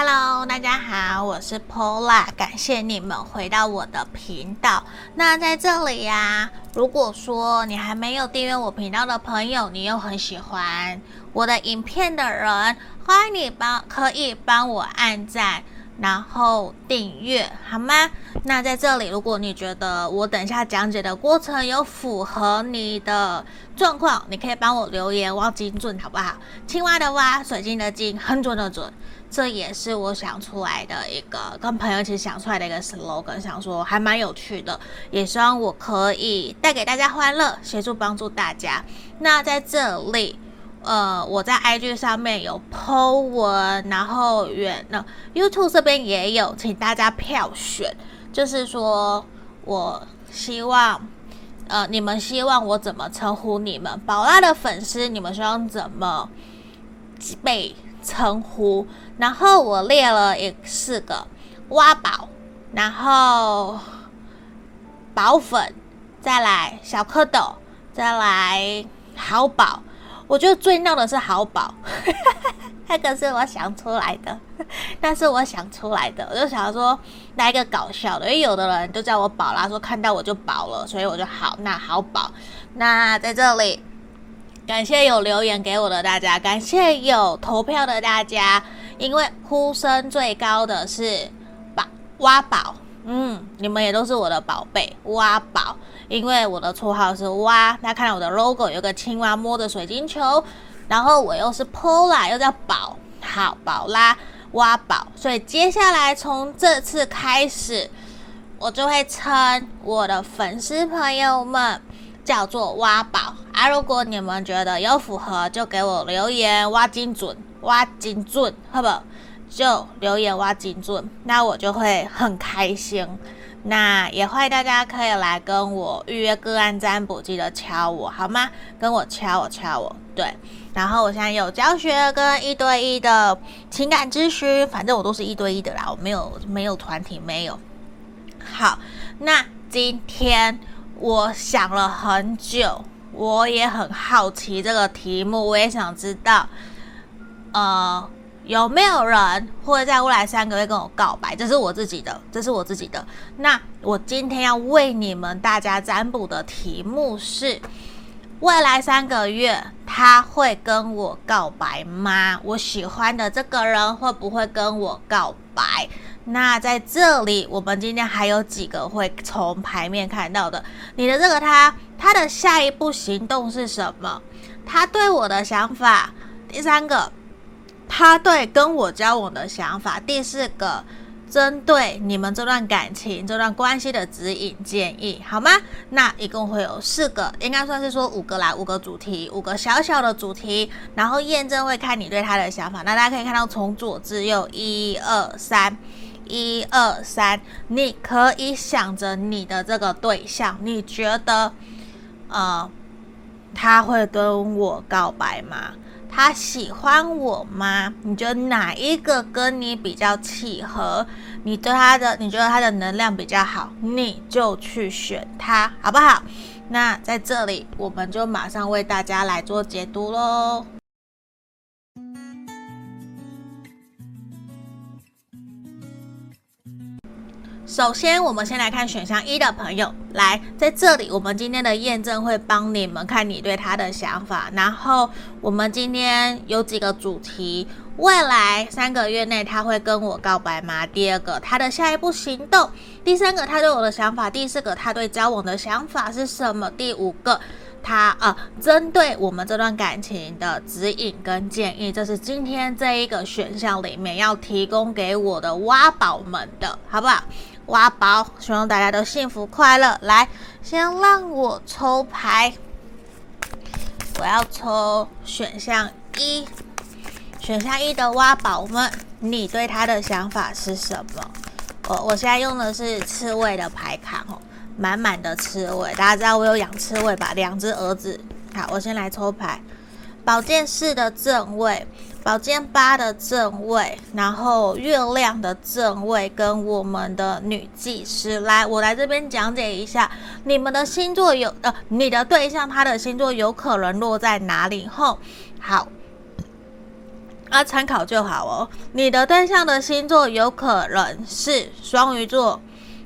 Hello，大家好，我是 Paula，感谢你们回到我的频道。那在这里呀、如果说你还没有订阅我频道的朋友，你又很喜欢我的影片的人，欢迎你帮可以帮我按赞。然后订阅好吗？那在这里，如果你觉得我等一下讲解的过程有符合你的状况，你可以帮我留言，挖精准好不好？青蛙的蛙，水晶的晶，很准的准。这也是我想出来的一个，跟朋友一起想出来的一个 slogan，想说还蛮有趣的，也希望我可以带给大家欢乐，协助帮助大家。那在这里。呃，我在 IG 上面有 po 文，然后远那 YouTube 这边也有，请大家票选。就是说，我希望，呃，你们希望我怎么称呼你们？宝拉的粉丝，你们希望怎么被称呼？然后我列了一四个挖宝，然后宝粉，再来小蝌蚪，再来好宝。我觉得最闹的是好宝，那个是我想出来的，那是我想出来的，我就想说来一个搞笑的，因为有的人都叫我宝啦，说看到我就宝了，所以我就好，那好宝，那在这里感谢有留言给我的大家，感谢有投票的大家，因为呼声最高的是宝挖宝，嗯，你们也都是我的宝贝，挖宝。因为我的绰号是蛙，大家看到我的 logo 有个青蛙摸着水晶球，然后我又是 Pola 又叫宝，好宝啦，挖宝，所以接下来从这次开始，我就会称我的粉丝朋友们叫做挖宝啊。如果你们觉得有符合，就给我留言，挖精准，挖精准，好不好？就留言挖精准，那我就会很开心。那也欢迎大家可以来跟我预约个案占卜，记得敲我好吗？跟我敲我敲我，对。然后我现在有教学跟一对一的情感咨询，反正我都是一对一的啦，我没有没有团体，没有。好，那今天我想了很久，我也很好奇这个题目，我也想知道，呃。有没有人会在未来三个月跟我告白？这是我自己的，这是我自己的。那我今天要为你们大家占卜的题目是：未来三个月他会跟我告白吗？我喜欢的这个人会不会跟我告白？那在这里，我们今天还有几个会从牌面看到的。你的这个他，他的下一步行动是什么？他对我的想法。第三个。他对跟我交往的想法，第四个，针对你们这段感情、这段关系的指引建议，好吗？那一共会有四个，应该算是说五个啦，五个主题，五个小小的主题，然后验证会看你对他的想法。那大家可以看到，从左至右，一二三，一二三，你可以想着你的这个对象，你觉得，呃，他会跟我告白吗？他喜欢我吗？你觉得哪一个跟你比较契合？你对他的，你觉得他的能量比较好，你就去选他，好不好？那在这里，我们就马上为大家来做解读喽。首先，我们先来看选项一的朋友，来，在这里，我们今天的验证会帮你们看你对他的想法。然后，我们今天有几个主题：未来三个月内他会跟我告白吗？第二个，他的下一步行动；第三个，他对我的想法；第四个，他对交往的想法是什么？第五个，他呃，针对我们这段感情的指引跟建议，这是今天这一个选项里面要提供给我的挖宝们的，好不好？挖宝，希望大家都幸福快乐。来，先让我抽牌，我要抽选项一，选项一的挖宝们，你对他的想法是什么？我我现在用的是刺猬的牌卡哦，满满的刺猬，大家知道我有养刺猬吧？两只儿子。好，我先来抽牌，宝剑四的正位。宝剑八的正位，然后月亮的正位跟我们的女祭司，来，我来这边讲解一下，你们的星座有呃，你的对象他的星座有可能落在哪里？后，好，啊，参考就好哦。你的对象的星座有可能是双鱼座、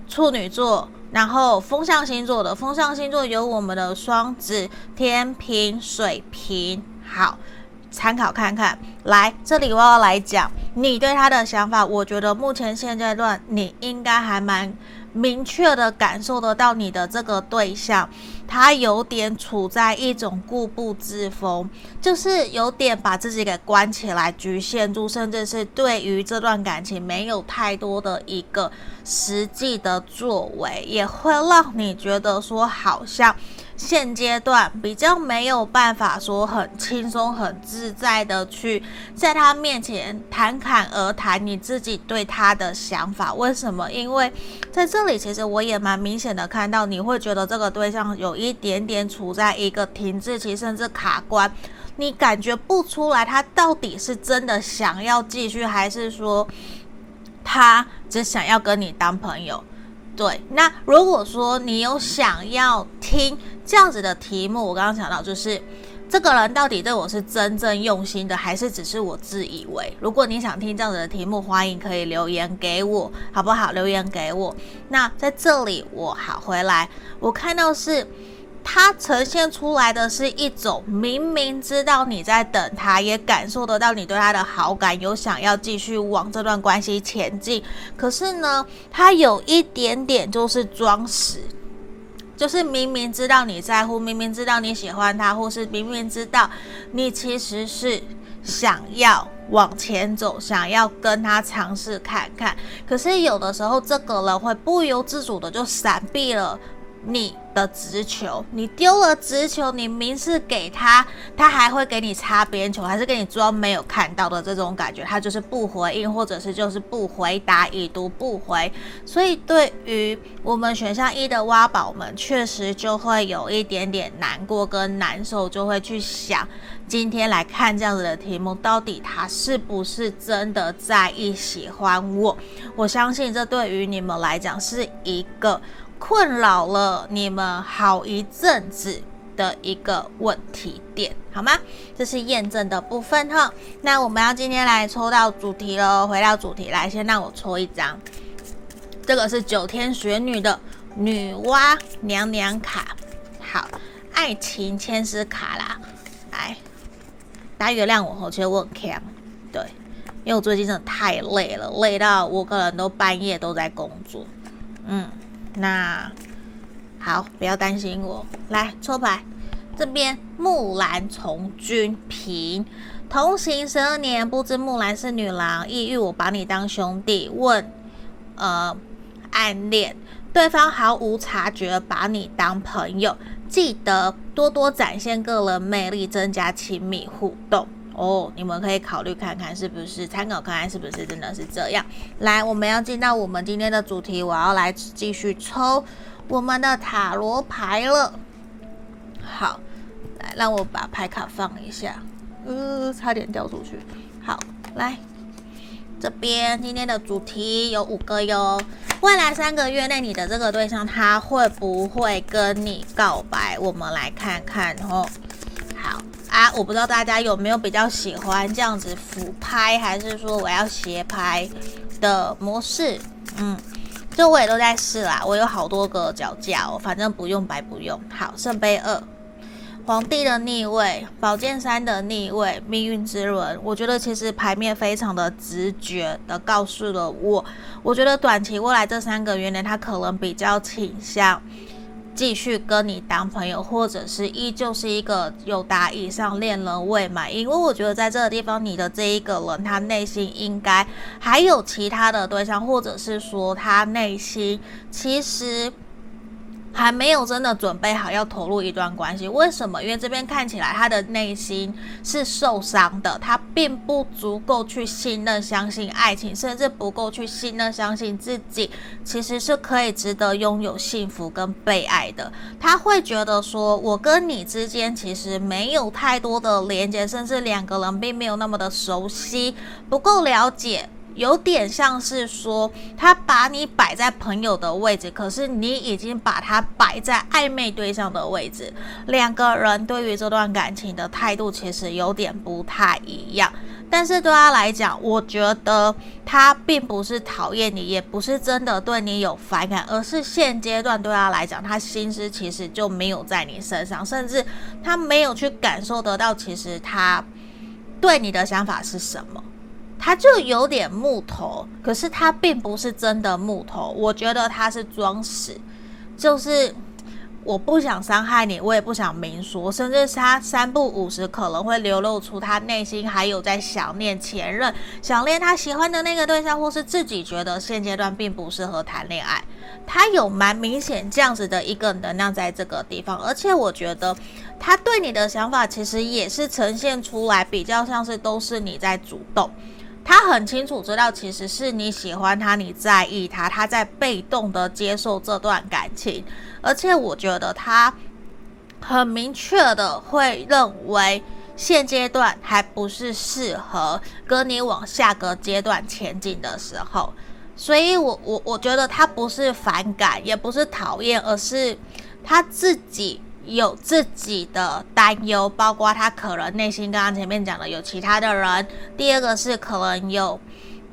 处女座，然后风象星座的风象星座有我们的双子、天平、水瓶。好，参考看看。来，这里我要来讲你对他的想法。我觉得目前现阶段你应该还蛮明确的感受得到，你的这个对象。他有点处在一种固步自封，就是有点把自己给关起来、局限住，甚至是对于这段感情没有太多的一个实际的作为，也会让你觉得说好像。现阶段比较没有办法说很轻松、很自在的去在他面前侃侃而谈你自己对他的想法。为什么？因为在这里，其实我也蛮明显的看到，你会觉得这个对象有一点点处在一个停滞期，甚至卡关。你感觉不出来他到底是真的想要继续，还是说他只 想要跟你当朋友？对，那如果说你有想要听这样子的题目，我刚刚讲到就是这个人到底对我是真正用心的，还是只是我自以为？如果你想听这样子的题目，欢迎可以留言给我，好不好？留言给我。那在这里我好回来，我看到是。他呈现出来的是一种明明知道你在等他，也感受得到你对他的好感，有想要继续往这段关系前进。可是呢，他有一点点就是装死，就是明明知道你在乎，明明知道你喜欢他，或是明明知道你其实是想要往前走，想要跟他尝试看看。可是有的时候，这个人会不由自主的就闪避了。你的直球，你丢了直球，你明示给他，他还会给你擦边球，还是给你装没有看到的这种感觉，他就是不回应，或者是就是不回答，已读不回。所以对于我们选项一的挖宝们，确实就会有一点点难过跟难受，就会去想，今天来看这样子的题目，到底他是不是真的在意喜欢我？我相信这对于你们来讲是一个。困扰了你们好一阵子的一个问题点，好吗？这是验证的部分哈。那我们要今天来抽到主题喽，回到主题来，先让我抽一张。这个是九天玄女的女娲娘娘卡，好，爱情签诗卡啦。来，大家原谅我，我觉得我很强，对，因为我最近真的太累了，累到我可能都半夜都在工作，嗯。那好，不要担心我。来抽牌，这边木兰从军平，同行十二年，不知木兰是女郎，意欲我把你当兄弟。问，呃，暗恋对方毫无察觉，把你当朋友。记得多多展现个人魅力，增加亲密互动。哦，你们可以考虑看看是不是参考看看是不是真的是这样。来，我们要进到我们今天的主题，我要来继续抽我们的塔罗牌了。好，来让我把牌卡放一下，呃，差点掉出去。好，来这边今天的主题有五个哟。未来三个月内，你的这个对象他会不会跟你告白？我们来看看哦。啊，我不知道大家有没有比较喜欢这样子俯拍，还是说我要斜拍的模式？嗯，这我也都在试啦。我有好多个脚架哦，反正不用白不用。好，圣杯二，皇帝的逆位，宝剑三的逆位，命运之轮。我觉得其实牌面非常的直觉的告诉了我，我觉得短期未来这三个月内，他可能比较倾向。继续跟你当朋友，或者是依旧是一个有达以上恋人未满，因为我觉得在这个地方，你的这一个人，他内心应该还有其他的对象，或者是说他内心其实。还没有真的准备好要投入一段关系，为什么？因为这边看起来他的内心是受伤的，他并不足够去信任、相信爱情，甚至不够去信任、相信自己其实是可以值得拥有幸福跟被爱的。他会觉得说，我跟你之间其实没有太多的连接，甚至两个人并没有那么的熟悉，不够了解。有点像是说，他把你摆在朋友的位置，可是你已经把他摆在暧昧对象的位置。两个人对于这段感情的态度其实有点不太一样。但是对他来讲，我觉得他并不是讨厌你，也不是真的对你有反感，而是现阶段对他来讲，他心思其实就没有在你身上，甚至他没有去感受得到，其实他对你的想法是什么。他就有点木头，可是他并不是真的木头，我觉得他是装死，就是。我不想伤害你，我也不想明说，甚至他三不五时可能会流露出他内心还有在想念前任，想念他喜欢的那个对象，或是自己觉得现阶段并不适合谈恋爱。他有蛮明显这样子的一个能量在这个地方，而且我觉得他对你的想法其实也是呈现出来，比较像是都是你在主动。他很清楚知道，其实是你喜欢他，你在意他，他在被动的接受这段感情，而且我觉得他很明确的会认为现阶段还不是适合跟你往下个阶段前进的时候，所以我我我觉得他不是反感，也不是讨厌，而是他自己。有自己的担忧，包括他可能内心刚刚前面讲的有其他的人。第二个是可能有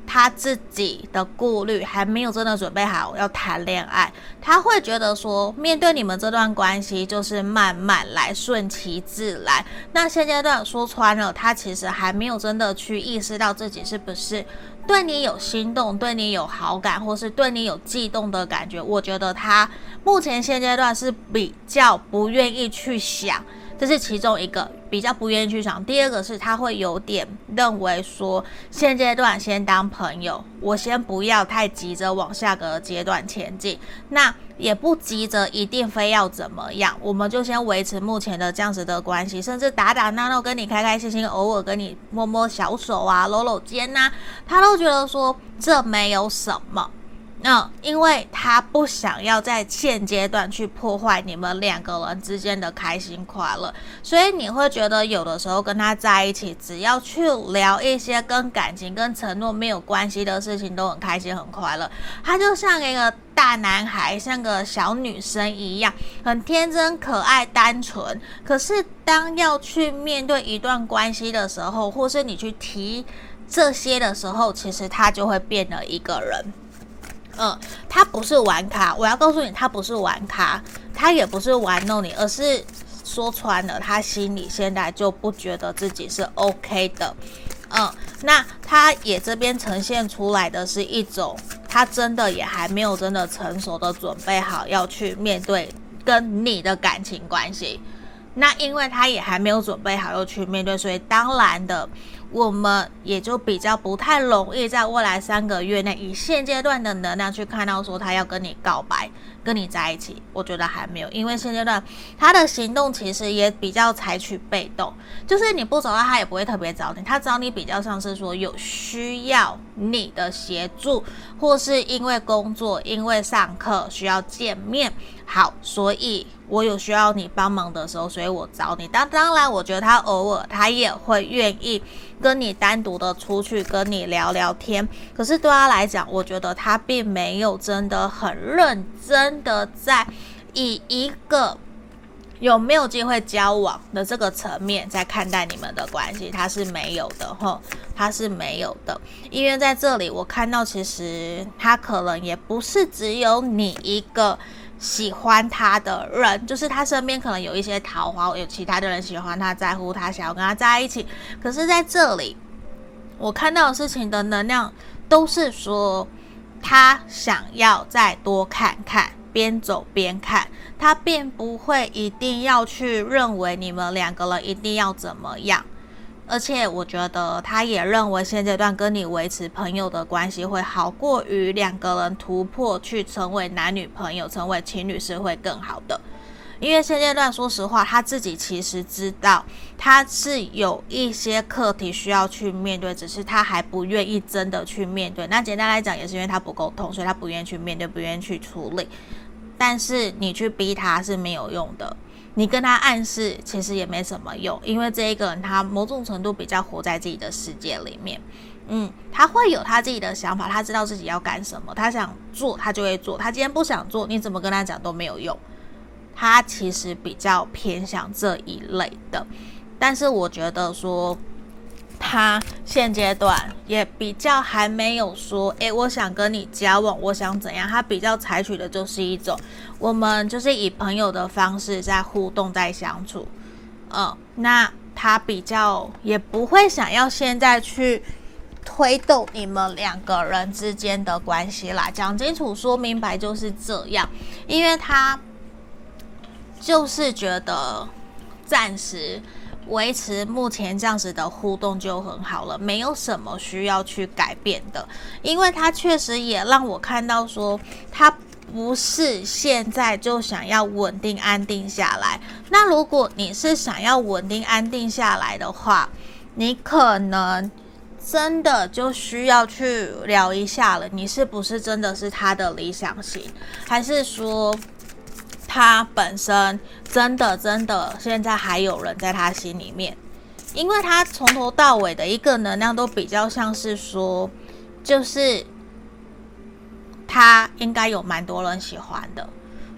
他自己的顾虑，还没有真的准备好要谈恋爱。他会觉得说，面对你们这段关系就是慢慢来，顺其自然。那现阶段说穿了，他其实还没有真的去意识到自己是不是。对你有心动，对你有好感，或是对你有悸动的感觉，我觉得他目前现阶段是比较不愿意去想。这是其中一个比较不愿意去想。第二个是他会有点认为说，现阶段先当朋友，我先不要太急着往下个阶段前进，那也不急着一定非要怎么样，我们就先维持目前的这样子的关系，甚至打打闹闹，跟你开开心心，偶尔跟你摸摸小手啊，搂搂肩呐，他都觉得说这没有什么。那、因为他不想要在现阶段去破坏你们两个人之间的开心快乐，所以你会觉得有的时候跟他在一起，只要去聊一些跟感情、跟承诺没有关系的事情，都很开心、很快乐。他就像一个大男孩，像个小女生一样，很天真、可爱、单纯。可是当要去面对一段关系的时候，或是你去提这些的时候，其实他就会变了一个人。嗯，他不是玩卡，我要告诉你，他不是玩卡，他也不是玩弄你，而是说穿了，他心里现在就不觉得自己是 OK 的。嗯，那他也这边呈现出来的是一种，他真的也还没有真的成熟的准备好要去面对跟你的感情关系。那因为他也还没有准备好要去面对，所以当然的。我们也就比较不太容易在未来三个月内以现阶段的能量去看到说他要跟你告白，跟你在一起。我觉得还没有，因为现阶段他的行动其实也比较采取被动，就是你不找他，他也不会特别找你。他找你比较像是说有需要你的协助，或是因为工作、因为上课需要见面。好，所以我有需要你帮忙的时候，所以我找你。当当然，我觉得他偶尔他也会愿意。跟你单独的出去跟你聊聊天，可是对他来讲，我觉得他并没有真的很认真的在以一个有没有机会交往的这个层面在看待你们的关系，他是没有的哈，他是没有的，因为在这里我看到其实他可能也不是只有你一个。喜欢他的人，就是他身边可能有一些桃花，有其他的人喜欢他，在乎他，想要跟他在一起。可是在这里，我看到的事情的能量都是说，他想要再多看看，边走边看，他并不会一定要去认为你们两个人一定要怎么样。而且我觉得，他也认为现阶段跟你维持朋友的关系会好过于两个人突破去成为男女朋友、成为情侣是会更好的。因为现阶段，说实话，他自己其实知道他是有一些课题需要去面对，只是他还不愿意真的去面对。那简单来讲，也是因为他不沟通，所以他不愿意去面对，不愿意去处理。但是你去逼他是没有用的。你跟他暗示其实也没什么用，因为这一个人他某种程度比较活在自己的世界里面，嗯，他会有他自己的想法，他知道自己要干什么，他想做他就会做，他今天不想做，你怎么跟他讲都没有用。他其实比较偏向这一类的，但是我觉得说。他现阶段也比较还没有说，诶，我想跟你交往，我想怎样？他比较采取的就是一种，我们就是以朋友的方式在互动，在相处。嗯，那他比较也不会想要现在去推动你们两个人之间的关系啦。讲清楚，说明白就是这样，因为他就是觉得暂时。维持目前这样子的互动就很好了，没有什么需要去改变的，因为他确实也让我看到说，他不是现在就想要稳定安定下来。那如果你是想要稳定安定下来的话，你可能真的就需要去聊一下了，你是不是真的是他的理想型，还是说？他本身真的真的，现在还有人在他心里面，因为他从头到尾的一个能量都比较像是说，就是他应该有蛮多人喜欢的，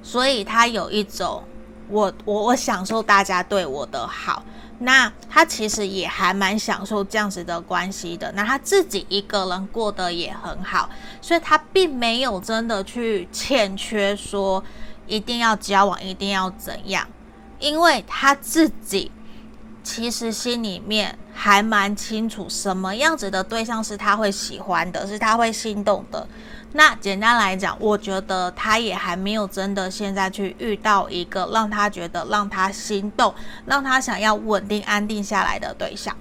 所以他有一种我我我享受大家对我的好，那他其实也还蛮享受这样子的关系的，那他自己一个人过得也很好，所以他并没有真的去欠缺说。一定要交往，一定要怎样？因为他自己其实心里面还蛮清楚，什么样子的对象是他会喜欢的，是他会心动的。那简单来讲，我觉得他也还没有真的现在去遇到一个让他觉得让他心动，让他想要稳定安定下来的对象。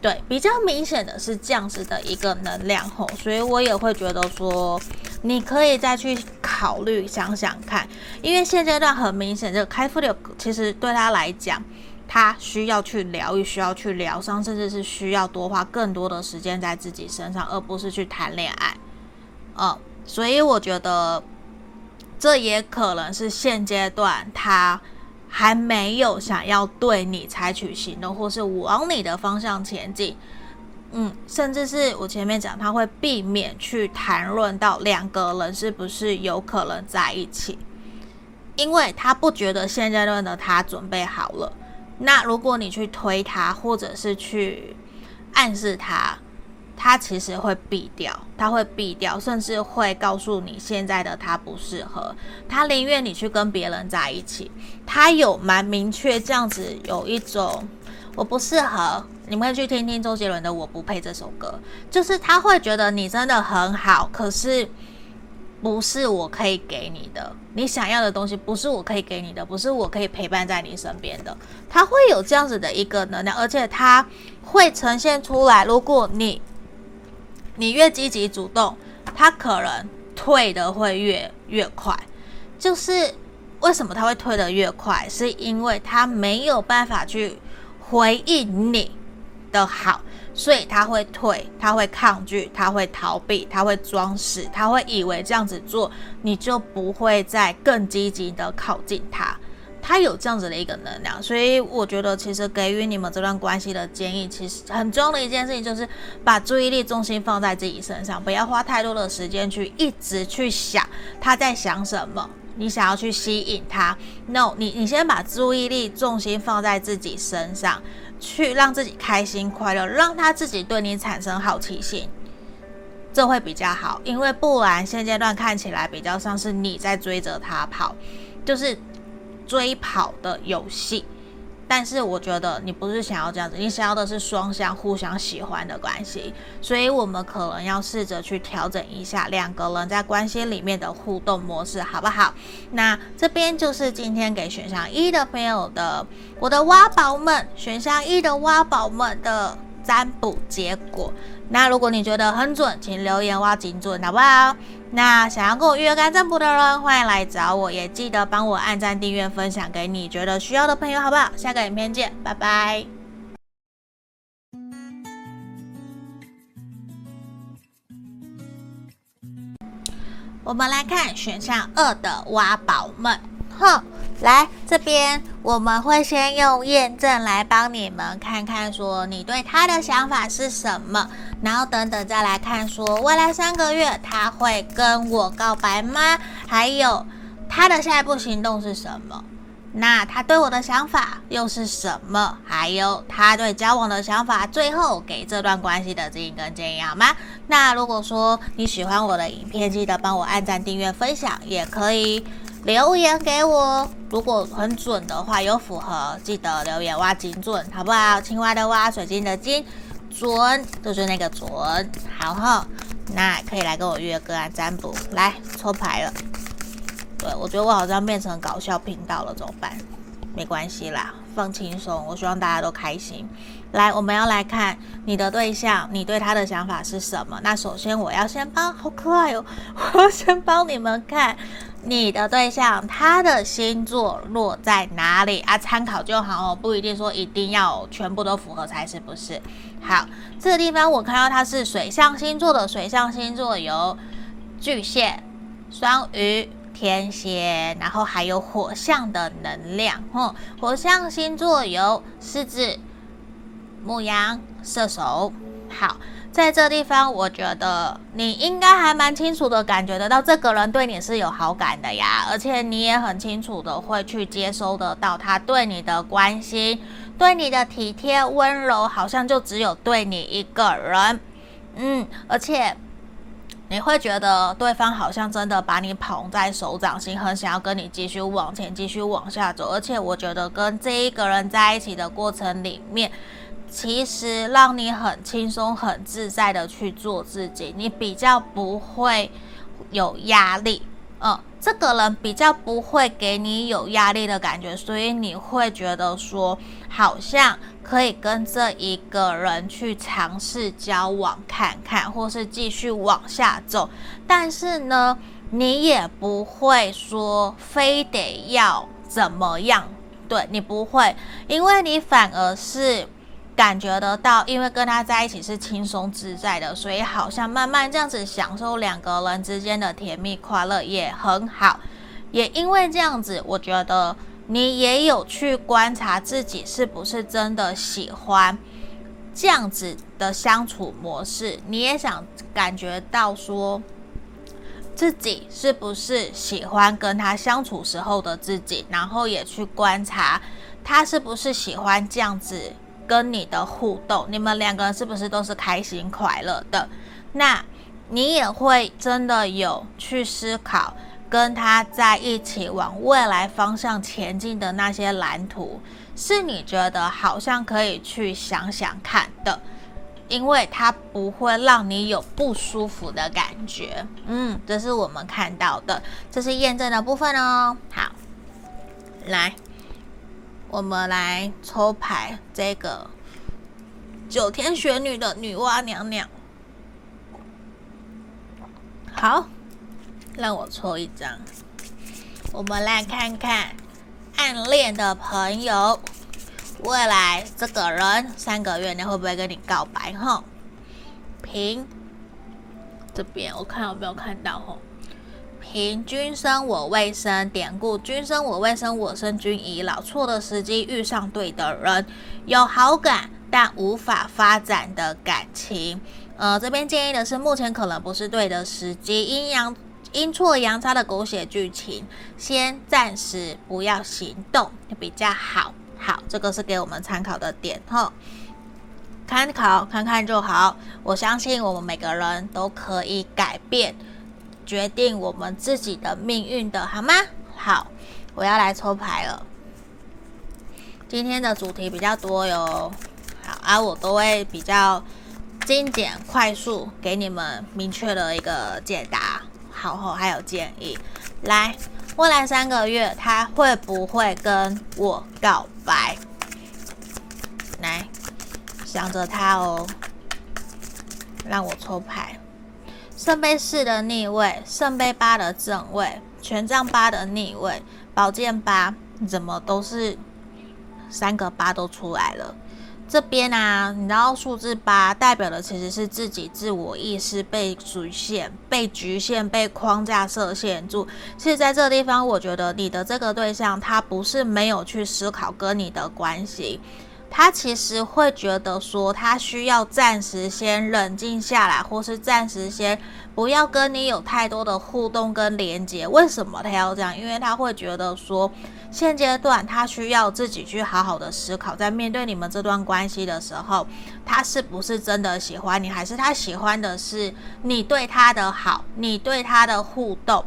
对，比较明显的是这样子的一个能量吼，所以我也会觉得说，你可以再去考虑想想看，因为现阶段很明显，这个开复的其实对他来讲，他需要去疗愈，需要去疗伤，甚至是需要多花更多的时间在自己身上，而不是去谈恋爱。嗯，所以我觉得这也可能是现阶段他。还没有想要对你采取行动，或是往你的方向前进，嗯，甚至是我前面讲，他会避免去谈论到两个人是不是有可能在一起，因为他不觉得现阶段的他准备好了。那如果你去推他，或者是去暗示他。他其实会避掉，他会避掉，甚至会告诉你现在的他不适合，他宁愿你去跟别人在一起。他有蛮明确这样子，有一种我不适合。你们可以去听听周杰伦的《我不配》这首歌，就是他会觉得你真的很好，可是不是我可以给你的，你想要的东西不是我可以给你的，不是我可以陪伴在你身边的。他会有这样子的一个能量，而且他会呈现出来，如果你。你越积极主动，他可能退的会越越快。就是为什么他会退的越快，是因为他没有办法去回应你的好，所以他会退，他会抗拒，他会逃避，他会装死，他会以为这样子做你就不会再更积极的靠近他。他有这样子的一个能量，所以我觉得其实给予你们这段关系的建议，其实很重要的一件事情就是把注意力重心放在自己身上，不要花太多的时间去一直去想他在想什么，你想要去吸引他。No，你你先把注意力重心放在自己身上，去让自己开心快乐，让他自己对你产生好奇心，这会比较好。因为不然现阶段看起来比较像是你在追着他跑，就是。追跑的游戏，但是我觉得你不是想要这样子，你想要的是双向互相喜欢的关系，所以我们可能要试着去调整一下两个人在关系里面的互动模式，好不好？那这边就是今天给选项一的朋友的，我的挖宝们，选项一的挖宝们的占卜结果。那如果你觉得很准，请留言挖精准，好不好？那想要跟我预约占卜的人，欢迎来找我，也记得帮我按赞、订阅、分享给你觉得需要的朋友，好不好？下个影片见，拜拜。我们来看选项二的挖宝们，哼。来这边，我们会先用验证来帮你们看看，说你对他的想法是什么，然后等等再来看，说未来三个月他会跟我告白吗？还有他的下一步行动是什么？那他对我的想法又是什么？还有他对交往的想法，最后给这段关系的指引跟建议好吗？那如果说你喜欢我的影片，记得帮我按赞、订阅、分享，也可以留言给我。如果很准的话，有符合，记得留言挖金准，好不好？青蛙的蛙，水晶的晶，准就是那个准。好哈，那可以来跟我约个案占卜，来抽牌了。对，我觉得我好像变成搞笑频道了，怎么办？没关系啦，放轻松。我希望大家都开心。来，我们要来看你的对象，你对他的想法是什么？那首先我要先帮，好可爱哦！我要先帮你们看你的对象，他的星座落在哪里啊？参考就好哦，不一定说一定要全部都符合才是不是？好，这个地方我看到他是水象星座的，水象星座有巨蟹、双鱼。天蝎，然后还有火象的能量，哼，火象星座有狮子、牧羊、射手。好，在这地方，我觉得你应该还蛮清楚的感觉得到，这个人对你是有好感的呀，而且你也很清楚的会去接收得到他对你的关心，对你的体贴温柔，好像就只有对你一个人，嗯，而且。你会觉得对方好像真的把你捧在手掌心，很想要跟你继续往前，继续往下走。而且我觉得跟这一个人在一起的过程里面，其实让你很轻松、很自在的去做自己，你比较不会有压力。嗯，这个人比较不会给你有压力的感觉，所以你会觉得说，好像可以跟这一个人去尝试交往看看，或是继续往下走。但是呢，你也不会说非得要怎么样，对，你不会，因为你反而是。感觉得到，因为跟他在一起是轻松自在的，所以好像慢慢这样子享受两个人之间的甜蜜快乐也很好。也因为这样子，我觉得你也有去观察自己是不是真的喜欢这样子的相处模式，你也想感觉到说自己是不是喜欢跟他相处时候的自己，然后也去观察他是不是喜欢这样子。跟你的互动，你们两个人是不是都是开心快乐的？那你也会真的有去思考跟他在一起往未来方向前进的那些蓝图，是你觉得好像可以去想想看的，因为他不会让你有不舒服的感觉。嗯，这是我们看到的，这是验证的部分哦。好，来。我们来抽牌，这个九天玄女的女娲娘娘。好，让我抽一张。我们来看看暗恋的朋友，未来这个人三个月内会不会跟你告白？哈，平这边我看有没有看到？哈。君生我未生，典故君生我未生，我生君已老。错的时机遇上对的人，有好感但无法发展的感情。呃，这边建议的是，目前可能不是对的时机，阴阳阴错阳差的狗血剧情，先暂时不要行动比较好。好，这个是给我们参考的点哈，参考看看就好。我相信我们每个人都可以改变。决定我们自己的命运的好吗？好，我要来抽牌了。今天的主题比较多哟，好啊，我都会比较精简、快速给你们明确的一个解答，好后还有建议。来，未来三个月他会不会跟我告白？来，想着他哦，让我抽牌。圣杯四的逆位，圣杯八的正位，权杖八的逆位，宝剑八，怎么都是三个八都出来了？这边啊，你知道数字八代表的其实是自己自我意识被局限、被局限、被框架设限住。其实在这个地方，我觉得你的这个对象他不是没有去思考跟你的关系。他其实会觉得说，他需要暂时先冷静下来，或是暂时先不要跟你有太多的互动跟连接。为什么他要这样？因为他会觉得说，现阶段他需要自己去好好的思考，在面对你们这段关系的时候，他是不是真的喜欢你，还是他喜欢的是你对他的好，你对他的互动，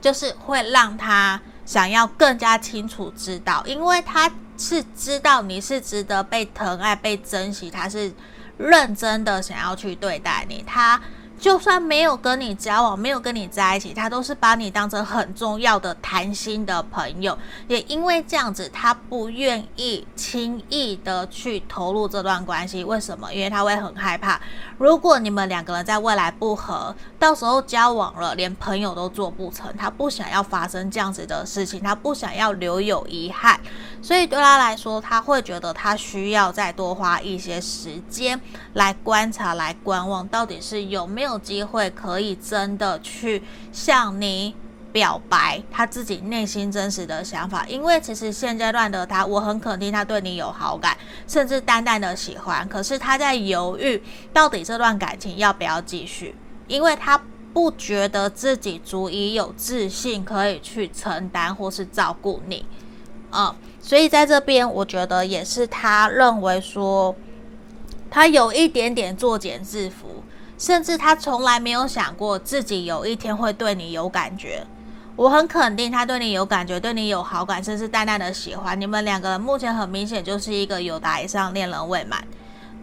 就是会让他想要更加清楚知道，因为他。是知道你是值得被疼爱、被珍惜，他是认真的想要去对待你，他。就算没有跟你交往，没有跟你在一起，他都是把你当成很重要的谈心的朋友。也因为这样子，他不愿意轻易的去投入这段关系。为什么？因为他会很害怕，如果你们两个人在未来不合，到时候交往了，连朋友都做不成。他不想要发生这样子的事情，他不想要留有遗憾。所以对他来说，他会觉得他需要再多花一些时间来观察、来观望，到底是有没有。有机会可以真的去向你表白他自己内心真实的想法，因为其实现阶段的他，我很肯定他对你有好感，甚至淡淡的喜欢。可是他在犹豫，到底这段感情要不要继续，因为他不觉得自己足以有自信可以去承担或是照顾你，嗯，所以在这边，我觉得也是他认为说，他有一点点作茧自缚。甚至他从来没有想过自己有一天会对你有感觉。我很肯定他对你有感觉，对你有好感，甚至淡淡的喜欢。你们两个人目前很明显就是一个有达以上恋人未满。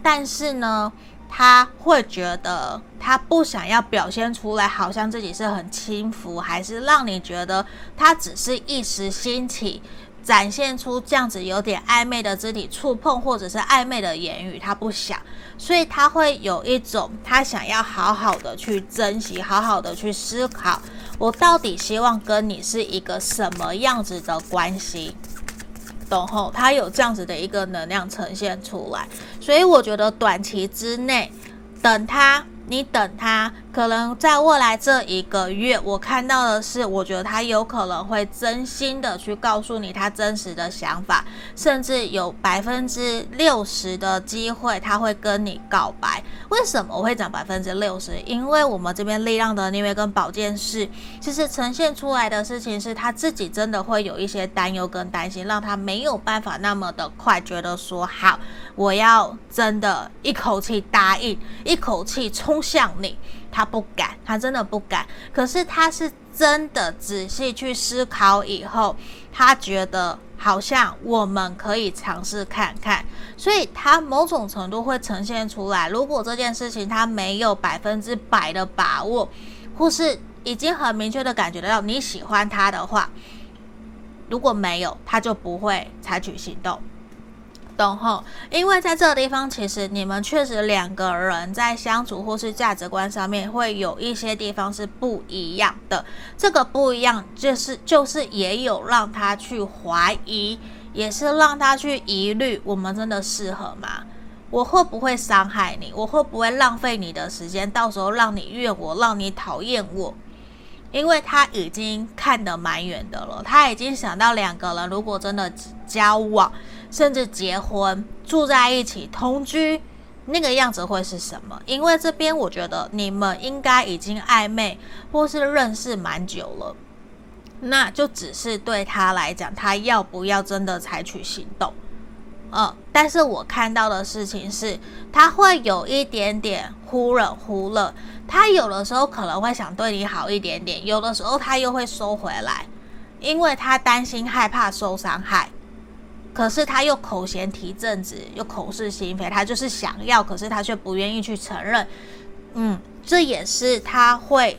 但是呢，他会觉得他不想要表现出来，好像自己是很轻浮，还是让你觉得他只是一时兴起。展现出这样子有点暧昧的肢体触碰，或者是暧昧的言语，他不想，所以他会有一种他想要好好的去珍惜，好好的去思考，我到底希望跟你是一个什么样子的关系，懂后？他有这样子的一个能量呈现出来，所以我觉得短期之内，等他。你等他，可能在未来这一个月，我看到的是，我觉得他有可能会真心的去告诉你他真实的想法，甚至有百分之六十的机会他会跟你告白。为什么我会讲百分之六十？因为我们这边力量的逆位跟宝剑侍，其实呈现出来的事情是他自己真的会有一些担忧跟担心，让他没有办法那么的快觉得说好，我要真的一口气答应，一口气冲。向你，他不敢，他真的不敢。可是他是真的仔细去思考以后，他觉得好像我们可以尝试看看，所以他某种程度会呈现出来。如果这件事情他没有百分之百的把握，或是已经很明确的感觉到你喜欢他的话，如果没有，他就不会采取行动。等候，因为在这个地方，其实你们确实两个人在相处或是价值观上面会有一些地方是不一样的。这个不一样，就是就是也有让他去怀疑，也是让他去疑虑，我们真的适合吗？我会不会伤害你？我会不会浪费你的时间？到时候让你怨我，让你讨厌我？因为他已经看得蛮远的了，他已经想到两个人如果真的交往，甚至结婚，住在一起同居，那个样子会是什么？因为这边我觉得你们应该已经暧昧或是认识蛮久了，那就只是对他来讲，他要不要真的采取行动？嗯，但是我看到的事情是，他会有一点点忽冷忽热。他有的时候可能会想对你好一点点，有的时候他又会收回来，因为他担心害怕受伤害。可是他又口嫌体正直，又口是心非，他就是想要，可是他却不愿意去承认。嗯，这也是他会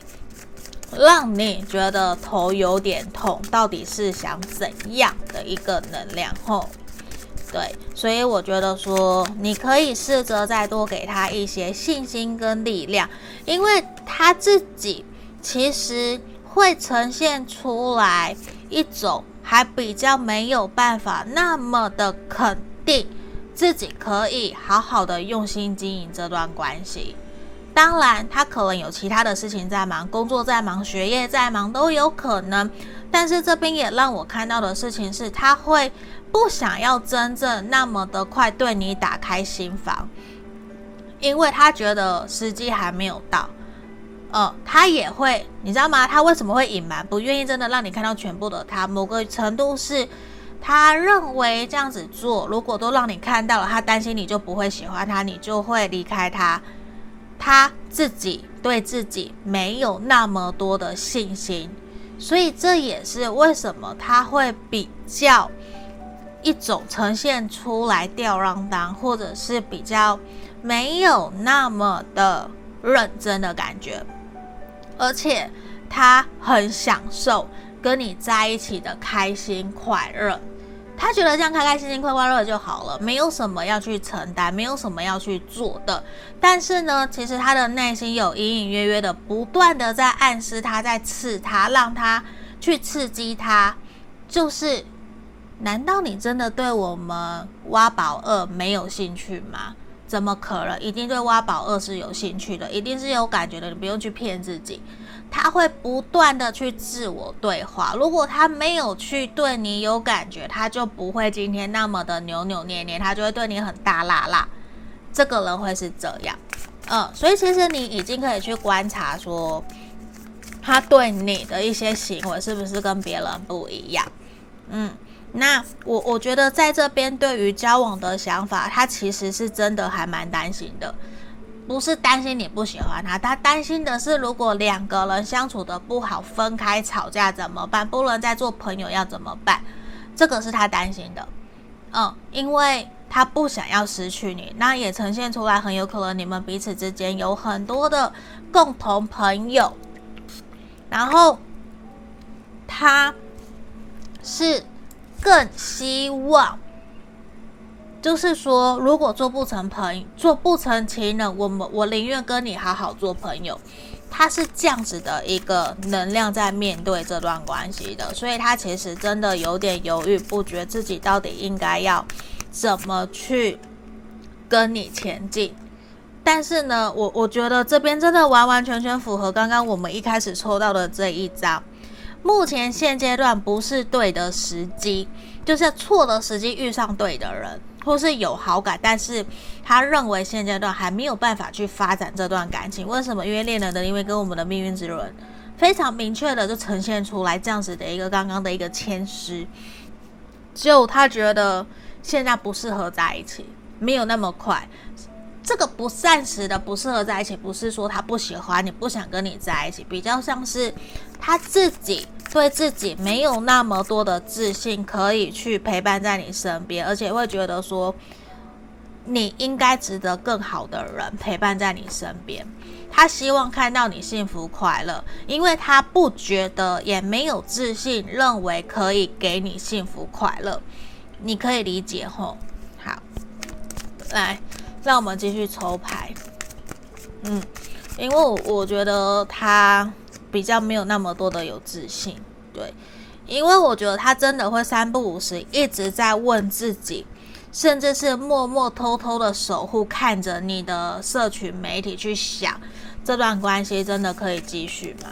让你觉得头有点痛，到底是想怎样的一个能量？吼。对，所以我觉得说，你可以试着再多给他一些信心跟力量，因为他自己其实会呈现出来一种还比较没有办法那么的肯定自己可以好好的用心经营这段关系。当然，他可能有其他的事情在忙，工作在忙，学业在忙都有可能。但是这边也让我看到的事情是，他会不想要真正那么的快对你打开心房，因为他觉得时机还没有到。呃，他也会，你知道吗？他为什么会隐瞒，不愿意真的让你看到全部的他？某个程度是，他认为这样子做，如果都让你看到了，他担心你就不会喜欢他，你就会离开他。他自己对自己没有那么多的信心。所以这也是为什么他会比较一种呈现出来吊儿郎当，或者是比较没有那么的认真的感觉，而且他很享受跟你在一起的开心快乐。他觉得这样开开心心、快快乐乐就好了，没有什么要去承担，没有什么要去做的。但是呢，其实他的内心有隐隐约约的，不断的在暗示他，在刺他，让他去刺激他。就是，难道你真的对我们挖宝二没有兴趣吗？怎么可能？一定对挖宝二是有兴趣的，一定是有感觉的。你不用去骗自己。他会不断的去自我对话，如果他没有去对你有感觉，他就不会今天那么的扭扭捏捏，他就会对你很大剌剌。这个人会是这样，嗯，所以其实你已经可以去观察说，他对你的一些行为是不是跟别人不一样，嗯，那我我觉得在这边对于交往的想法，他其实是真的还蛮担心的。不是担心你不喜欢他，他担心的是，如果两个人相处的不好，分开吵架怎么办？不能再做朋友要怎么办？这个是他担心的，嗯，因为他不想要失去你，那也呈现出来，很有可能你们彼此之间有很多的共同朋友，然后他是更希望。就是说，如果做不成朋友，做不成情人，我们我宁愿跟你好好做朋友。他是这样子的一个能量在面对这段关系的，所以他其实真的有点犹豫不决，自己到底应该要怎么去跟你前进。但是呢，我我觉得这边真的完完全全符合刚刚我们一开始抽到的这一张。目前现阶段不是对的时机，就是错的时机遇上对的人。或是有好感，但是他认为现阶段还没有办法去发展这段感情。为什么？因为恋人的因为跟我们的命运之轮非常明确的就呈现出来这样子的一个刚刚的一个签诗，就他觉得现在不适合在一起，没有那么快。这个不暂时的不适合在一起，不是说他不喜欢你，不想跟你在一起，比较像是他自己。对自己没有那么多的自信，可以去陪伴在你身边，而且会觉得说你应该值得更好的人陪伴在你身边。他希望看到你幸福快乐，因为他不觉得也没有自信，认为可以给你幸福快乐。你可以理解吼？好，来，让我们继续抽牌。嗯，因为我觉得他。比较没有那么多的有自信，对，因为我觉得他真的会三不五时一直在问自己，甚至是默默偷偷的守护，看着你的社群媒体去想，这段关系真的可以继续吗？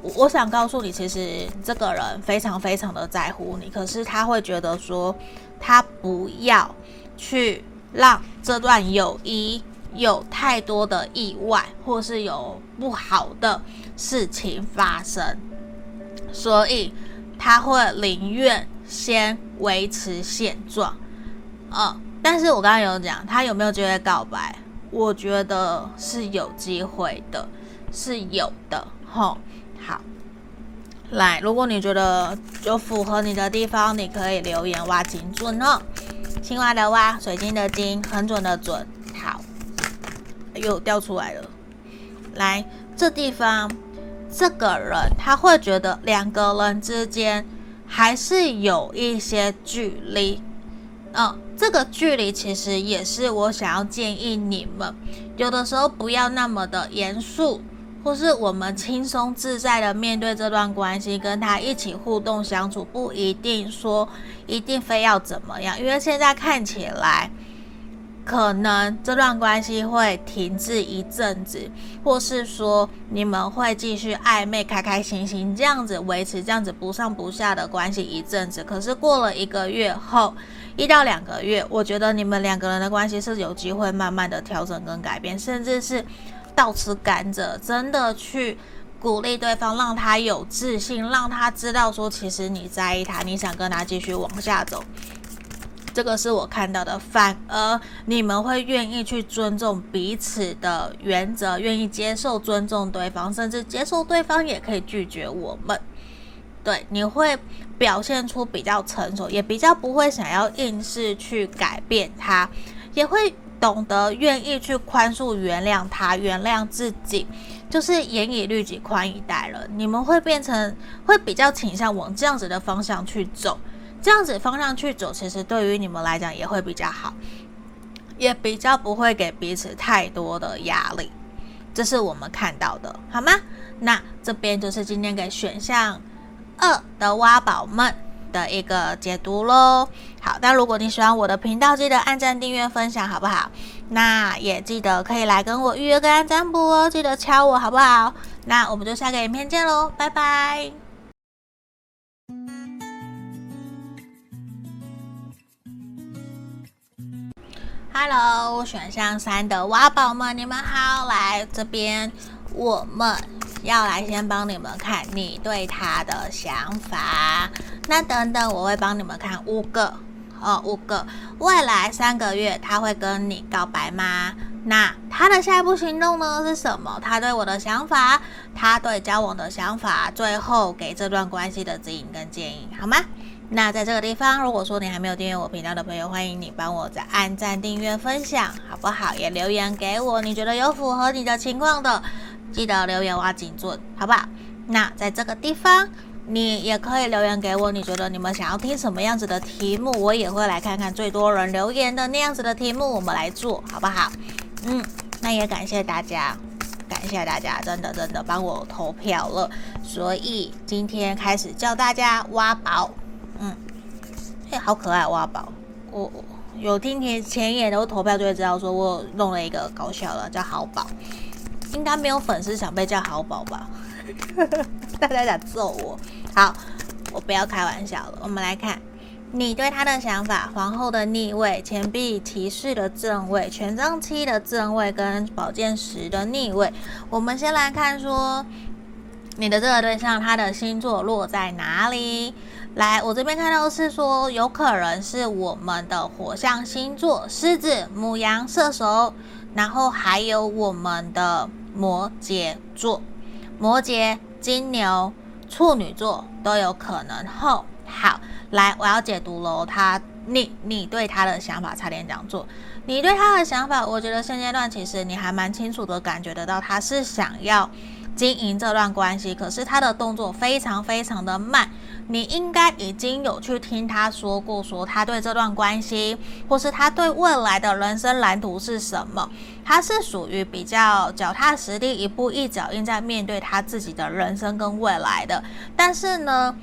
我想告诉你，其实这个人非常非常的在乎你，可是他会觉得说，他不要去让这段友谊。有太多的意外，或是有不好的事情发生，所以他会宁愿先维持现状。嗯，但是我刚刚有讲，他有没有机会告白？我觉得是有机会的，是有的。吼，来，如果你觉得有符合你的地方，你可以留言挖金准哦。青蛙的蛙，水晶的晶，很准的准。好又掉出来了，来这地方，这个人他会觉得两个人之间还是有一些距离，嗯，这个距离其实也是我想要建议你们，有的时候不要那么的严肃，或是我们轻松自在的面对这段关系，跟他一起互动相处，不一定说一定非要怎么样，因为现在看起来。可能这段关系会停滞一阵子，或是说你们会继续暧昧、开开心心这样子维持这样子不上不下的关系一阵子。可是过了一个月后，一到两个月，我觉得你们两个人的关系是有机会慢慢的调整跟改变，甚至是倒吃甘蔗，真的去鼓励对方，让他有自信，让他知道说其实你在意他，你想跟他继续往下走。这个是我看到的，反而你们会愿意去尊重彼此的原则，愿意接受尊重对方，甚至接受对方也可以拒绝我们。对，你会表现出比较成熟，也比较不会想要硬是去改变他，也会懂得愿意去宽恕、原谅他、原谅自己，就是严以律己、宽以待人。你们会变成会比较倾向往这样子的方向去走。这样子方向去走，其实对于你们来讲也会比较好，也比较不会给彼此太多的压力，这是我们看到的，好吗？那这边就是今天给选项二的挖宝们的一个解读喽。好，那如果你喜欢我的频道，记得按赞、订阅、分享，好不好？那也记得可以来跟我预约个案占卜哦，记得敲我，好不好？那我们就下个影片见喽，拜拜。Hello，选项三的挖宝们，你们好，来这边，我们要来先帮你们看你对他的想法。那等等，我会帮你们看五个，哦，五个未来三个月他会跟你告白吗？那他的下一步行动呢是什么？他对我的想法，他对交往的想法，最后给这段关系的指引跟建议，好吗？那在这个地方，如果说你还没有订阅我频道的朋友，欢迎你帮我再按赞、订阅、分享，好不好？也留言给我，你觉得有符合你的情况的，记得留言挖精准，好不好？那在这个地方，你也可以留言给我，你觉得你们想要听什么样子的题目，我也会来看看最多人留言的那样子的题目，我们来做好不好？嗯，那也感谢大家，感谢大家，真的真的帮我投票了，所以今天开始教大家挖宝。嗯，嘿，好可爱，挖宝！我有听前前眼都投票就会知道，说我弄了一个搞笑的，叫好宝。应该没有粉丝想被叫好宝吧？大家想揍我？好，我不要开玩笑了。我们来看你对他的想法：皇后的逆位、钱币骑士的正位、权杖七的正位跟宝剑十的逆位。我们先来看说，你的这个对象他的星座落在哪里？来，我这边看到是说，有可能是我们的火象星座，狮子、母羊、射手，然后还有我们的摩羯座、摩羯、金牛、处女座都有可能。后好，来，我要解读喽。他，你，你对他的想法，差点讲错。你对他的想法，我觉得现阶段其实你还蛮清楚的感觉得到，他是想要经营这段关系，可是他的动作非常非常的慢。你应该已经有去听他说过，说他对这段关系，或是他对未来的人生蓝图是什么？他是属于比较脚踏实地，一步一脚印在面对他自己的人生跟未来的。但是呢，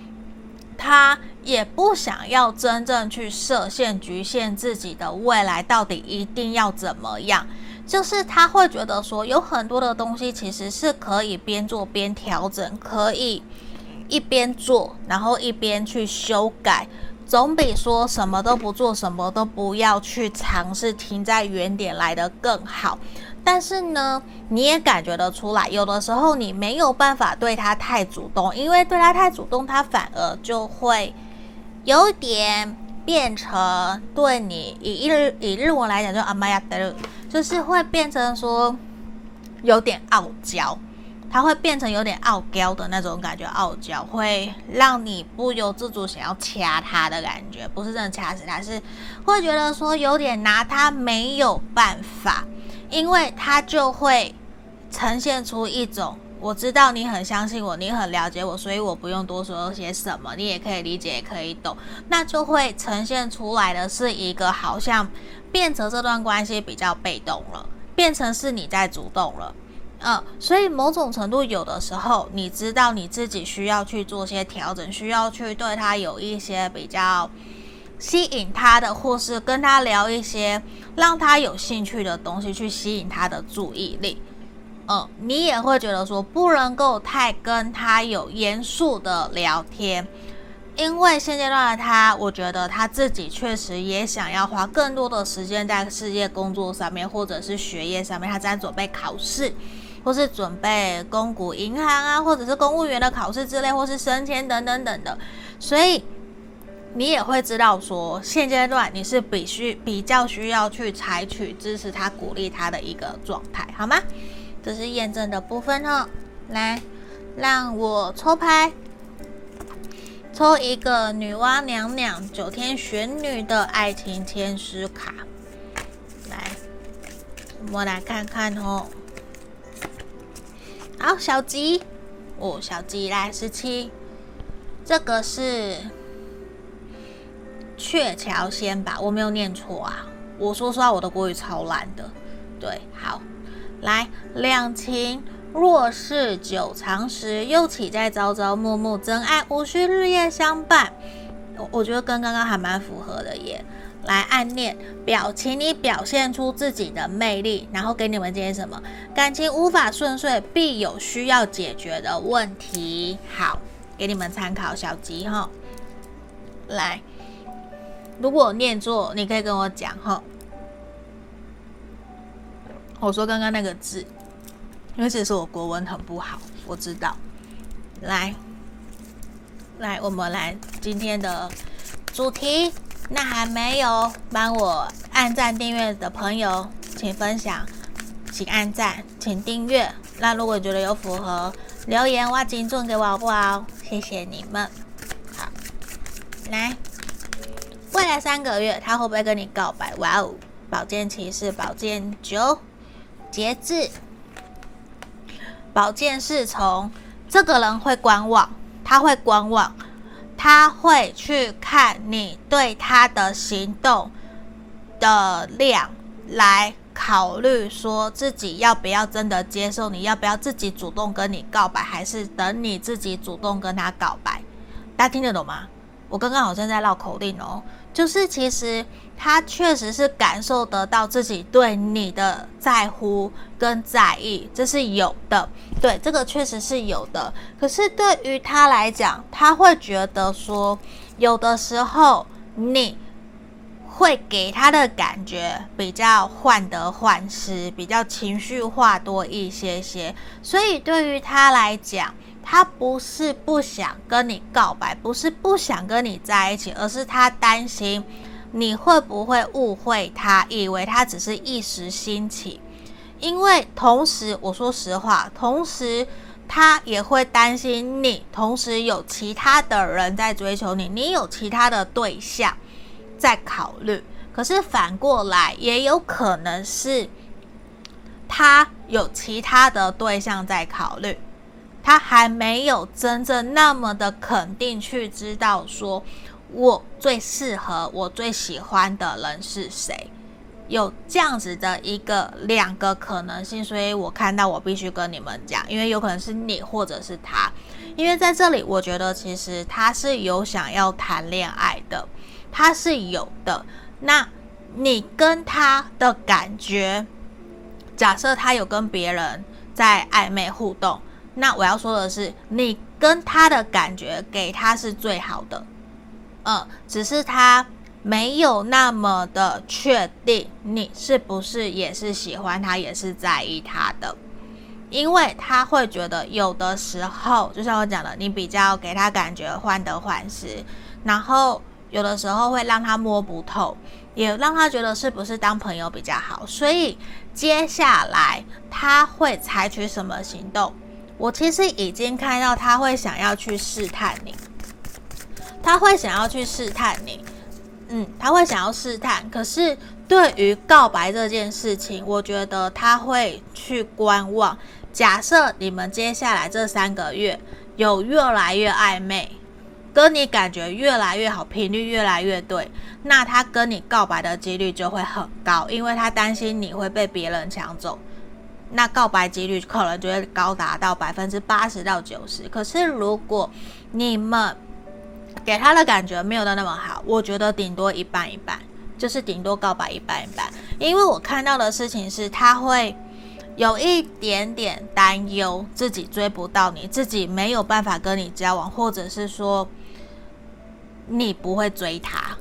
他也不想要真正去设限、局限自己的未来到底一定要怎么样。就是他会觉得说，有很多的东西其实是可以边做边调整，可以。一边做，然后一边去修改，总比说什么都不做，什么都不要去尝试，停在原点来的更好。但是呢，你也感觉得出来，有的时候你没有办法对他太主动，因为对他太主动，他反而就会有点变成对你以日以日文来讲，就阿玛亚德，就是会变成说有点傲娇。他会变成有点傲娇的那种感觉，傲娇会让你不由自主想要掐他的感觉，不是真的掐死他，是会觉得说有点拿他没有办法，因为他就会呈现出一种我知道你很相信我，你很了解我，所以我不用多说些什么，你也可以理解，也可以懂，那就会呈现出来的是一个好像变成这段关系比较被动了，变成是你在主动了。嗯，所以某种程度，有的时候你知道你自己需要去做些调整，需要去对他有一些比较吸引他的，或是跟他聊一些让他有兴趣的东西，去吸引他的注意力。嗯，你也会觉得说不能够太跟他有严肃的聊天，因为现阶段的他，我觉得他自己确实也想要花更多的时间在事业工作上面，或者是学业上面，他在准备考试，或是准备公股银行啊，或者是公务员的考试之类，或是升迁等等等的，所以。你也会知道说，现阶段你是必须比较需要去采取支持他、鼓励他的一个状态，好吗？这是验证的部分哦。来，让我抽牌，抽一个女娲娘娘九天玄女的爱情天使卡。来，我们来看看哦。好，小吉，哦，小吉来十七，这个是。鹊桥仙吧，我没有念错啊。我说实话，我的国语超烂的。对，好，来，两情若是久长时，又岂在朝朝暮暮？真爱无需日夜相伴。我我觉得跟刚刚还蛮符合的耶。来，暗恋表情，你表现出自己的魅力，然后给你们建议什么？感情无法顺遂，必有需要解决的问题。好，给你们参考小吉哈。来。如果念错，你可以跟我讲哈。我说刚刚那个字，因为其实我国文很不好，我知道。来，来，我们来今天的主题。那还没有帮我按赞订阅的朋友，请分享，请按赞，请订阅。那如果觉得有符合，留言挖金钻给我好不好？谢谢你们。好，来。未来三个月，他会不会跟你告白？哇哦！宝剑骑士，宝剑九，节制。宝剑侍从，这个人会观望，他会观望，他会去看你对他的行动的量，来考虑说自己要不要真的接受，你要不要自己主动跟你告白，还是等你自己主动跟他告白？大家听得懂吗？我刚刚好像在绕口令哦。就是其实他确实是感受得到自己对你的在乎跟在意，这是有的。对，这个确实是有的。可是对于他来讲，他会觉得说，有的时候你会给他的感觉比较患得患失，比较情绪化多一些些。所以对于他来讲，他不是不想跟你告白，不是不想跟你在一起，而是他担心你会不会误会他，以为他只是一时兴起。因为同时，我说实话，同时他也会担心你，同时有其他的人在追求你，你有其他的对象在考虑。可是反过来，也有可能是他有其他的对象在考虑。他还没有真正那么的肯定去知道说，我最适合、我最喜欢的人是谁，有这样子的一个两个可能性，所以我看到我必须跟你们讲，因为有可能是你或者是他，因为在这里我觉得其实他是有想要谈恋爱的，他是有的。那你跟他的感觉，假设他有跟别人在暧昧互动。那我要说的是，你跟他的感觉给他是最好的，嗯，只是他没有那么的确定你是不是也是喜欢他，也是在意他的，因为他会觉得有的时候，就像我讲的，你比较给他感觉患得患失，然后有的时候会让他摸不透，也让他觉得是不是当朋友比较好，所以接下来他会采取什么行动？我其实已经看到他会想要去试探你，他会想要去试探你，嗯，他会想要试探。可是对于告白这件事情，我觉得他会去观望。假设你们接下来这三个月有越来越暧昧，跟你感觉越来越好，频率越来越对，那他跟你告白的几率就会很高，因为他担心你会被别人抢走。那告白几率可能就会高达到百分之八十到九十。可是如果你们给他的感觉没有的那么好，我觉得顶多一半一半，就是顶多告白一半一半。因为我看到的事情是，他会有一点点担忧自己追不到你，自己没有办法跟你交往，或者是说你不会追他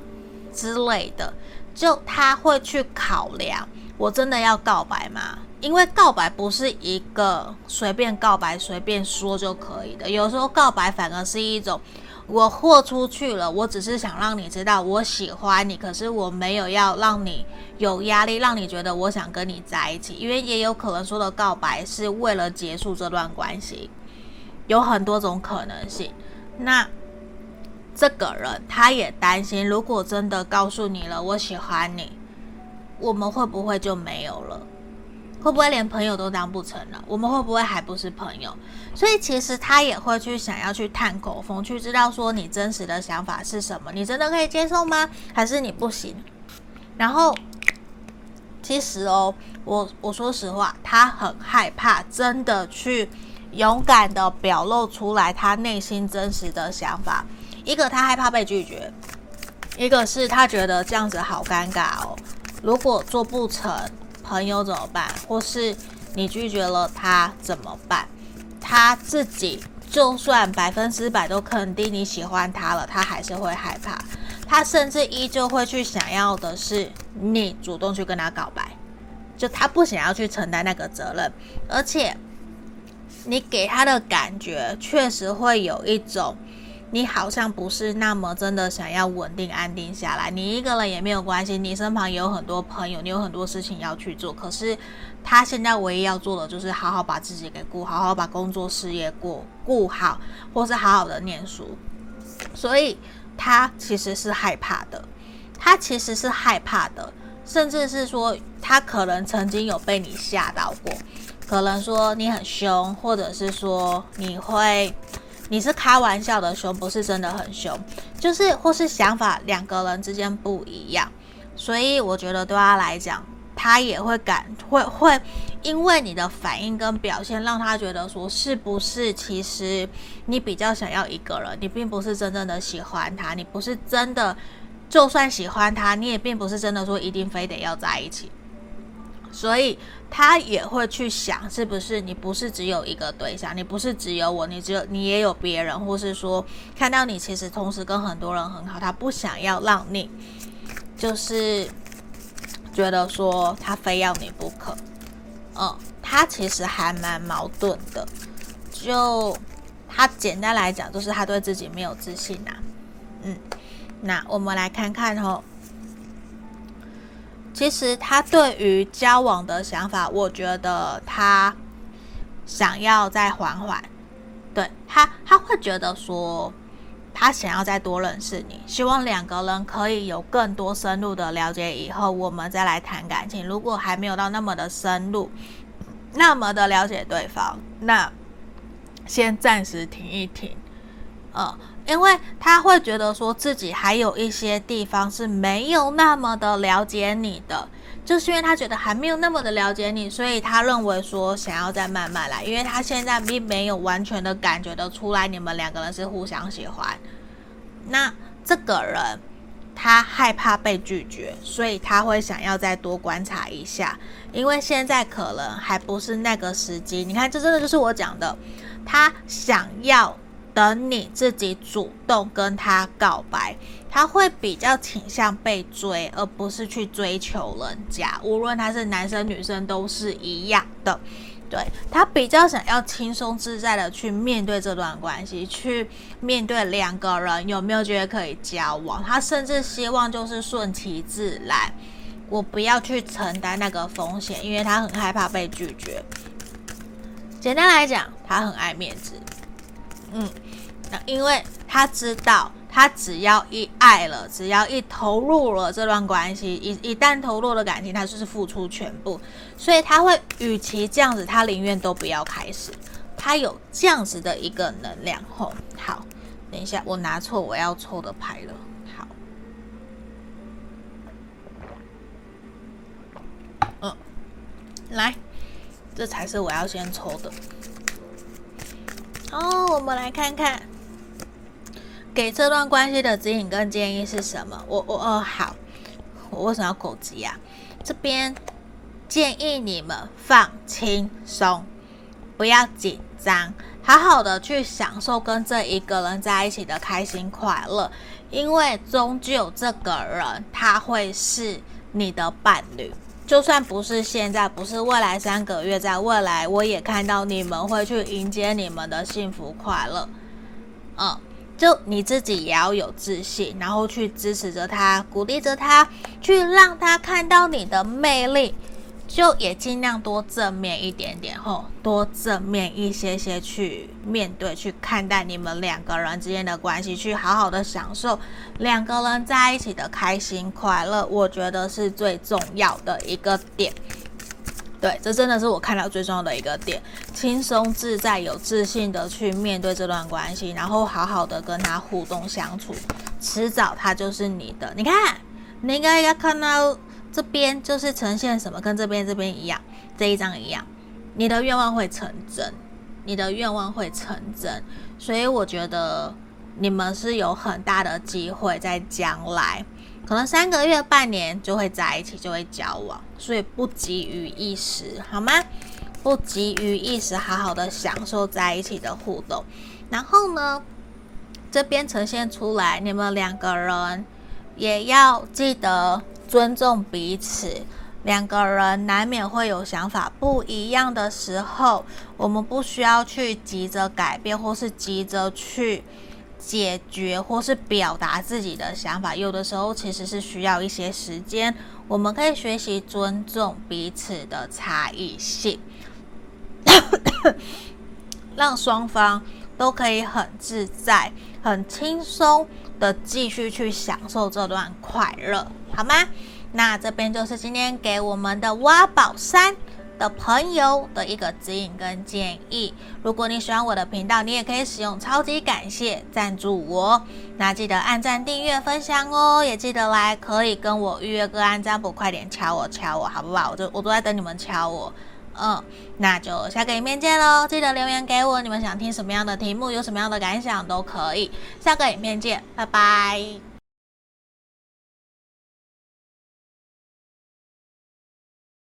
之类的，就他会去考量，我真的要告白吗？因为告白不是一个随便告白、随便说就可以的，有时候告白反而是一种我豁出去了，我只是想让你知道我喜欢你，可是我没有要让你有压力，让你觉得我想跟你在一起。因为也有可能说的告白是为了结束这段关系，有很多种可能性。那这个人他也担心，如果真的告诉你了我喜欢你，我们会不会就没有了？会不会连朋友都当不成了？我们会不会还不是朋友？所以其实他也会去想要去探口风，去知道说你真实的想法是什么？你真的可以接受吗？还是你不行？然后其实哦，我我说实话，他很害怕真的去勇敢的表露出来他内心真实的想法。一个他害怕被拒绝，一个是他觉得这样子好尴尬哦。如果做不成。朋友怎么办？或是你拒绝了他怎么办？他自己就算百分之百都肯定你喜欢他了，他还是会害怕。他甚至依旧会去想要的是你主动去跟他告白，就他不想要去承担那个责任，而且你给他的感觉确实会有一种。你好像不是那么真的想要稳定安定下来，你一个人也没有关系，你身旁也有很多朋友，你有很多事情要去做。可是他现在唯一要做的就是好好把自己给顾好，好好把工作事业过顾好，或是好好的念书。所以他其实是害怕的，他其实是害怕的，甚至是说他可能曾经有被你吓到过，可能说你很凶，或者是说你会。你是开玩笑的凶，不是真的很凶，就是或是想法两个人之间不一样，所以我觉得对他来讲，他也会感会会因为你的反应跟表现，让他觉得说是不是其实你比较想要一个人，你并不是真正的喜欢他，你不是真的就算喜欢他，你也并不是真的说一定非得要在一起。所以他也会去想，是不是你不是只有一个对象，你不是只有我，你只有你也有别人，或是说看到你其实同时跟很多人很好，他不想要让你就是觉得说他非要你不可。嗯，他其实还蛮矛盾的。就他简单来讲，就是他对自己没有自信呐、啊。嗯，那我们来看看哦。其实他对于交往的想法，我觉得他想要再缓缓，对他他会觉得说，他想要再多认识你，希望两个人可以有更多深入的了解，以后我们再来谈感情。如果还没有到那么的深入，那么的了解对方，那先暂时停一停，嗯。因为他会觉得说自己还有一些地方是没有那么的了解你的，就是因为他觉得还没有那么的了解你，所以他认为说想要再慢慢来，因为他现在并没有完全的感觉得出来你们两个人是互相喜欢。那这个人他害怕被拒绝，所以他会想要再多观察一下，因为现在可能还不是那个时机。你看，这真的就是我讲的，他想要。等你自己主动跟他告白，他会比较倾向被追，而不是去追求人家。无论他是男生女生都是一样的。对，他比较想要轻松自在的去面对这段关系，去面对两个人有没有觉得可以交往。他甚至希望就是顺其自然，我不要去承担那个风险，因为他很害怕被拒绝。简单来讲，他很爱面子。嗯，那因为他知道，他只要一爱了，只要一投入了这段关系，一一旦投入了感情，他就是付出全部，所以他会，与其这样子，他宁愿都不要开始。他有这样子的一个能量。吼，好，等一下，我拿错我要抽的牌了。好，嗯，来，这才是我要先抽的。哦，我们来看看给这段关系的指引跟建议是什么？我我哦好，我为什么要口急啊？这边建议你们放轻松，不要紧张，好好的去享受跟这一个人在一起的开心快乐，因为终究这个人他会是你的伴侣。就算不是现在，不是未来三个月，在未来我也看到你们会去迎接你们的幸福快乐。嗯，就你自己也要有自信，然后去支持着他，鼓励着他，去让他看到你的魅力。就也尽量多正面一点点吼，多正面一些些去面对、去看待你们两个人之间的关系，去好好的享受两个人在一起的开心快乐，我觉得是最重要的一个点。对，这真的是我看到最重要的一个点，轻松自在、有自信的去面对这段关系，然后好好的跟他互动相处，迟早他就是你的。你看，你应该要看到。这边就是呈现什么，跟这边这边一样，这一张一样，你的愿望会成真，你的愿望会成真，所以我觉得你们是有很大的机会在将来，可能三个月、半年就会在一起，就会交往，所以不急于一时，好吗？不急于一时，好好的享受在一起的互动。然后呢，这边呈现出来，你们两个人也要记得。尊重彼此，两个人难免会有想法不一样的时候，我们不需要去急着改变，或是急着去解决，或是表达自己的想法。有的时候其实是需要一些时间，我们可以学习尊重彼此的差异性，让双方都可以很自在、很轻松的继续去享受这段快乐。好吗？那这边就是今天给我们的挖宝山的朋友的一个指引跟建议。如果你喜欢我的频道，你也可以使用超级感谢赞助我。那记得按赞、订阅、分享哦，也记得来可以跟我预约个案占卜，快点敲我敲我，好不好？我就我都在等你们敲我。嗯，那就下个影片见喽！记得留言给我，你们想听什么样的题目，有什么样的感想都可以。下个影片见，拜拜。